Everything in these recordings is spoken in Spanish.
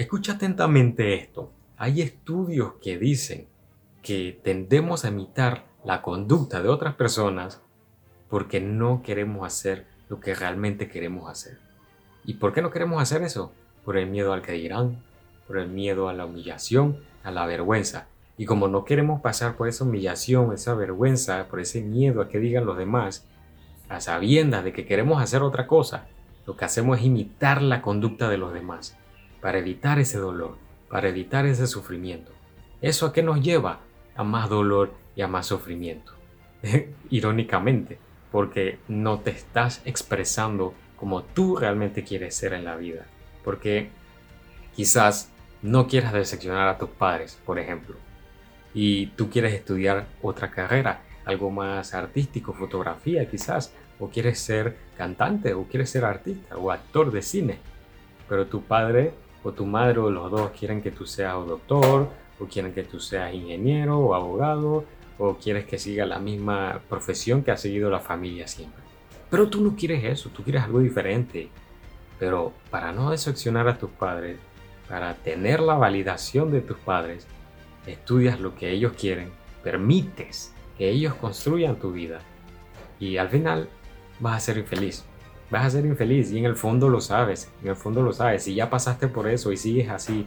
Escucha atentamente esto. Hay estudios que dicen que tendemos a imitar la conducta de otras personas porque no queremos hacer lo que realmente queremos hacer. ¿Y por qué no queremos hacer eso? Por el miedo al que dirán, por el miedo a la humillación, a la vergüenza. Y como no queremos pasar por esa humillación, esa vergüenza, por ese miedo a que digan los demás, a sabiendas de que queremos hacer otra cosa, lo que hacemos es imitar la conducta de los demás, para evitar ese dolor, para evitar ese sufrimiento. ¿Eso a qué nos lleva? A más dolor y a más sufrimiento. Irónicamente, porque no te estás expresando como tú realmente quieres ser en la vida. Porque quizás no quieras decepcionar a tus padres, por ejemplo, y tú quieres estudiar otra carrera, algo más artístico, fotografía quizás, o quieres ser cantante, o quieres ser artista, o actor de cine, pero tu padre o tu madre o los dos quieren que tú seas doctor, o quieren que tú seas ingeniero o abogado, o quieres que siga la misma profesión que ha seguido la familia siempre. Pero tú no quieres eso, tú quieres algo diferente. Pero para no decepcionar a tus padres, para tener la validación de tus padres, estudias lo que ellos quieren, permites que ellos construyan tu vida y al final vas a ser infeliz. Vas a ser infeliz y en el fondo lo sabes, en el fondo lo sabes. Si ya pasaste por eso y sigues así,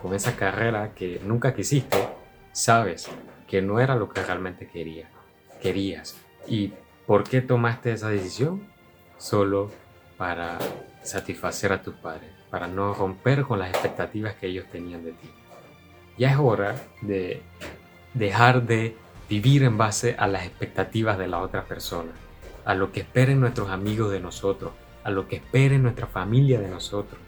con esa carrera que nunca quisiste, sabes que no era lo que realmente quería, querías. ¿Y por qué tomaste esa decisión? Solo para satisfacer a tus padres, para no romper con las expectativas que ellos tenían de ti. Ya es hora de dejar de vivir en base a las expectativas de la otra persona, a lo que esperen nuestros amigos de nosotros, a lo que esperen nuestra familia de nosotros.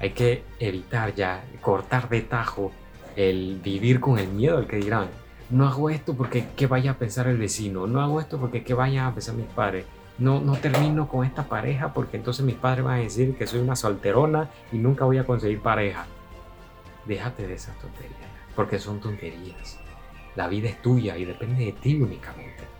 Hay que evitar ya, cortar de tajo el vivir con el miedo al que dirán, no hago esto porque qué vaya a pensar el vecino, no hago esto porque qué vayan a pensar mis padres, no, no termino con esta pareja porque entonces mis padres van a decir que soy una solterona y nunca voy a conseguir pareja. Déjate de esas tonterías, porque son tonterías. La vida es tuya y depende de ti únicamente.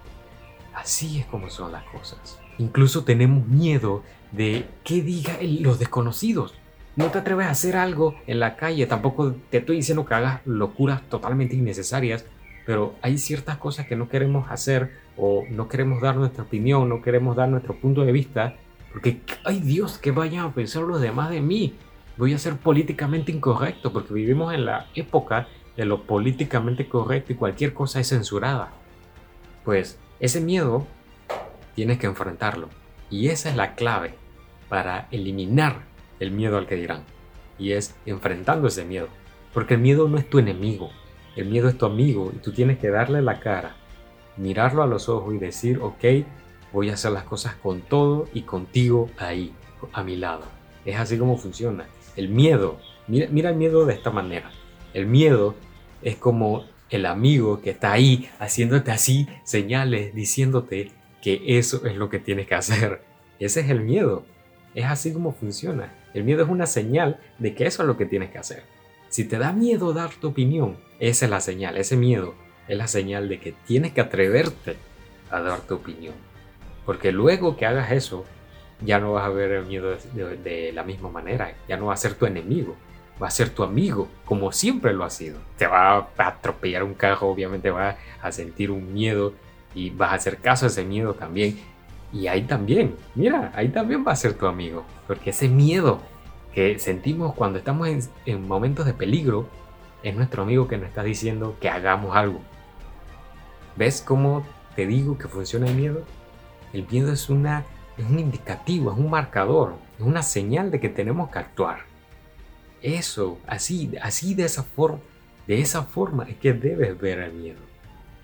Así es como son las cosas. Incluso tenemos miedo de qué digan los desconocidos. No te atreves a hacer algo en la calle, tampoco te estoy diciendo que hagas locuras totalmente innecesarias, pero hay ciertas cosas que no queremos hacer o no queremos dar nuestra opinión, no queremos dar nuestro punto de vista, porque, ay Dios, que vayan a pensar los demás de mí. Voy a ser políticamente incorrecto, porque vivimos en la época de lo políticamente correcto y cualquier cosa es censurada. Pues ese miedo tienes que enfrentarlo. Y esa es la clave para eliminar el miedo al que dirán. Y es enfrentando ese miedo. Porque el miedo no es tu enemigo. El miedo es tu amigo y tú tienes que darle la cara, mirarlo a los ojos y decir, ok, voy a hacer las cosas con todo y contigo ahí, a mi lado. Es así como funciona. El miedo, mira, mira el miedo de esta manera. El miedo es como el amigo que está ahí haciéndote así señales, diciéndote que eso es lo que tienes que hacer. Ese es el miedo. Es así como funciona. El miedo es una señal de que eso es lo que tienes que hacer. Si te da miedo dar tu opinión, esa es la señal, ese miedo es la señal de que tienes que atreverte a dar tu opinión. Porque luego que hagas eso, ya no vas a ver el miedo de, la misma manera, ya no va a ser tu enemigo, va a ser tu amigo, como siempre lo ha sido. Te va a atropellar un carro, obviamente vas a sentir un miedo y vas a hacer caso a ese miedo también. Y ahí también, mira, ahí también va a ser tu amigo, porque ese miedo que sentimos cuando estamos en, momentos de peligro, es nuestro amigo que nos está diciendo que hagamos algo. ¿Ves cómo te digo que funciona el miedo? El miedo es, una, es un indicativo, es un marcador, es una señal de que tenemos que actuar. Eso, así, así de esa forma, de esa forma es que debes ver el miedo.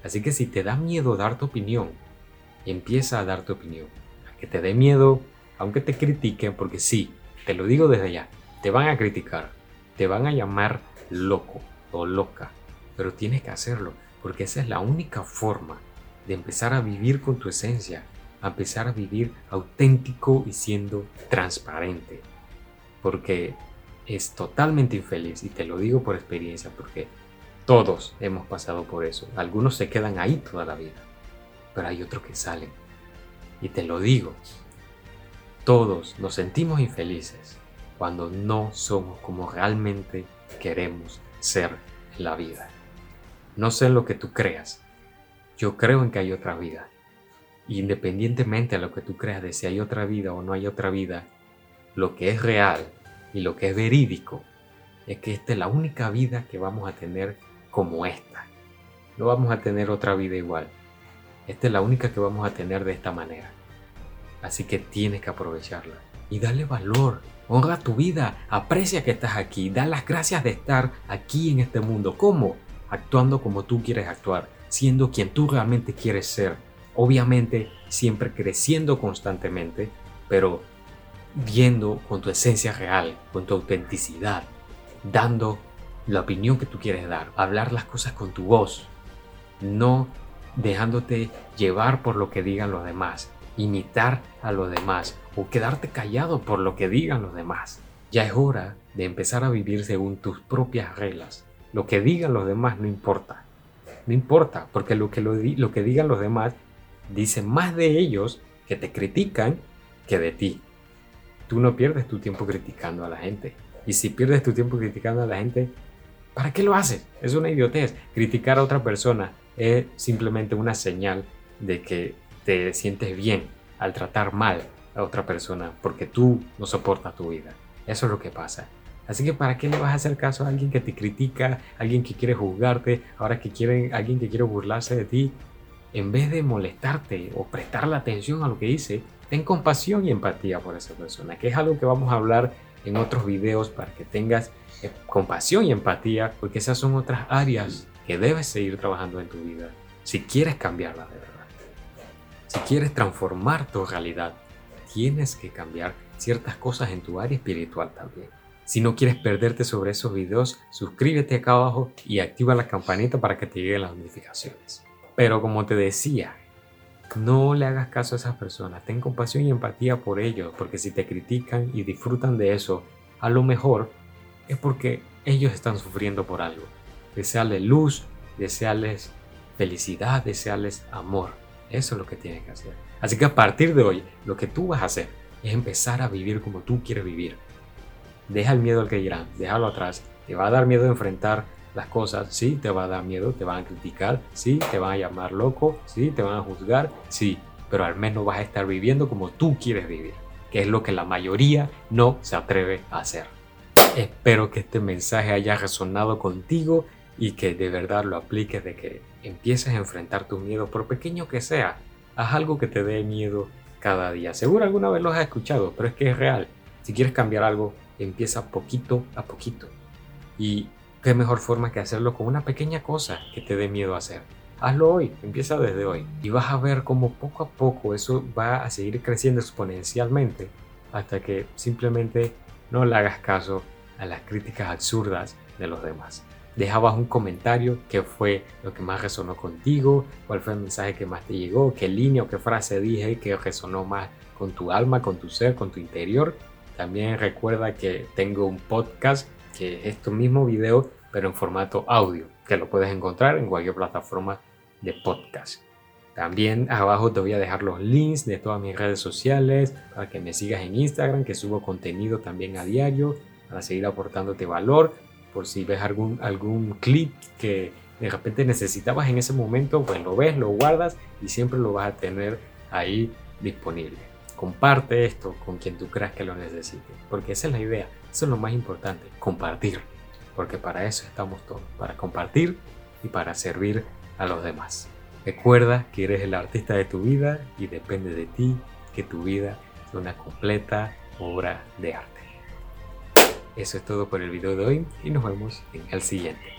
Así que si te da miedo dar tu opinión, empieza a dar tu opinión. Que te dé miedo, aunque te critiquen, porque sí, te lo digo desde ya, te van a criticar, te van a llamar loco o loca, pero tienes que hacerlo, porque esa es la única forma de empezar a vivir con tu esencia, a empezar a vivir auténtico y siendo transparente, porque es totalmente infeliz y te lo digo por experiencia, porque todos hemos pasado por eso, algunos se quedan ahí toda la vida, pero hay otros que salen, y te lo digo, todos nos sentimos infelices cuando no somos como realmente queremos ser en la vida. No sé lo que tú creas. Yo creo en que hay otra vida. Independientemente de lo que tú creas de si hay otra vida o no hay otra vida, lo que es real y lo que es verídico es que esta es la única vida que vamos a tener como esta. No vamos a tener otra vida igual. Esta es la única que vamos a tener de esta manera. Así que tienes que aprovecharla y darle valor. Honra tu vida, aprecia que estás aquí, da las gracias de estar aquí en este mundo. ¿Cómo? Actuando como tú quieres actuar, siendo quien tú realmente quieres ser. Obviamente siempre creciendo constantemente, pero viendo con tu esencia real, con tu autenticidad, dando la opinión que tú quieres dar, hablar las cosas con tu voz, no dejándote llevar por lo que digan los demás, imitar a los demás o quedarte callado por lo que digan los demás. Ya es hora de empezar a vivir según tus propias reglas. Lo que digan los demás no importa. No importa, porque lo que, lo, que digan los demás dice más de ellos que te critican que de ti. Tú no pierdes tu tiempo criticando a la gente. Y si pierdes tu tiempo criticando a la gente, ¿para qué lo haces? Es una idiotez. Criticar a otra persona es simplemente una señal de que te sientes bien al tratar mal a otra persona porque tú no soportas tu vida. Eso es lo que pasa. Así que ¿para qué le vas a hacer caso a alguien que te critica, alguien que quiere juzgarte, ahora que quieren, alguien que quiere burlarse de ti? En vez de molestarte o prestarle atención a lo que dice, ten compasión y empatía por esa persona, que es algo que vamos a hablar en otros videos para que tengas eh, compasión y empatía, porque esas son otras áreas que debes seguir trabajando en tu vida si quieres cambiarla de verdad. Si quieres transformar tu realidad, tienes que cambiar ciertas cosas en tu área espiritual también. Si no quieres perderte sobre esos videos, suscríbete acá abajo y activa la campanita para que te lleguen las notificaciones. Pero como te decía, no le hagas caso a esas personas, ten compasión y empatía por ellos, porque si te critican y disfrutan de eso, a lo mejor es porque ellos están sufriendo por algo desearles luz, desearles felicidad, desearles amor. Eso es lo que tienes que hacer. Así que a partir de hoy, lo que tú vas a hacer es empezar a vivir como tú quieres vivir. Deja el miedo al que dirán, déjalo atrás. Te va a dar miedo enfrentar las cosas, sí, te va a dar miedo, te van a criticar, sí, te van a llamar loco, sí, te van a juzgar, sí, pero al menos vas a estar viviendo como tú quieres vivir, que es lo que la mayoría no se atreve a hacer. Espero que este mensaje haya resonado contigo y que de verdad lo apliques de que empieces a enfrentar tus miedos, por pequeño que sea. Haz algo que te dé miedo cada día. Seguro alguna vez lo has escuchado, pero es que es real. Si quieres cambiar algo, empieza poquito a poquito. Y qué mejor forma que hacerlo con una pequeña cosa que te dé miedo hacer. Hazlo hoy, empieza desde hoy. Y vas a ver cómo poco a poco eso va a seguir creciendo exponencialmente hasta que simplemente no le hagas caso a las críticas absurdas de los demás. Deja abajo un comentario qué fue lo que más resonó contigo, cuál fue el mensaje que más te llegó, qué línea o qué frase dije que resonó más con tu alma, con tu ser, con tu interior. También recuerda que tengo un podcast que es este mismo video pero en formato audio, que lo puedes encontrar en cualquier plataforma de podcast. También abajo te voy a dejar los links de todas mis redes sociales para que me sigas en Instagram, que subo contenido también a diario para seguir aportándote valor por si ves algún, algún clip que de repente necesitabas en ese momento, pues lo ves, lo guardas y siempre lo vas a tener ahí disponible. Comparte esto con quien tú creas que lo necesite, porque esa es la idea, eso es lo más importante, compartir, porque para eso estamos todos, para compartir y para servir a los demás. Recuerda que eres el artista de tu vida y depende de ti que tu vida sea una completa obra de arte. Eso es todo por el video de hoy y nos vemos en el siguiente.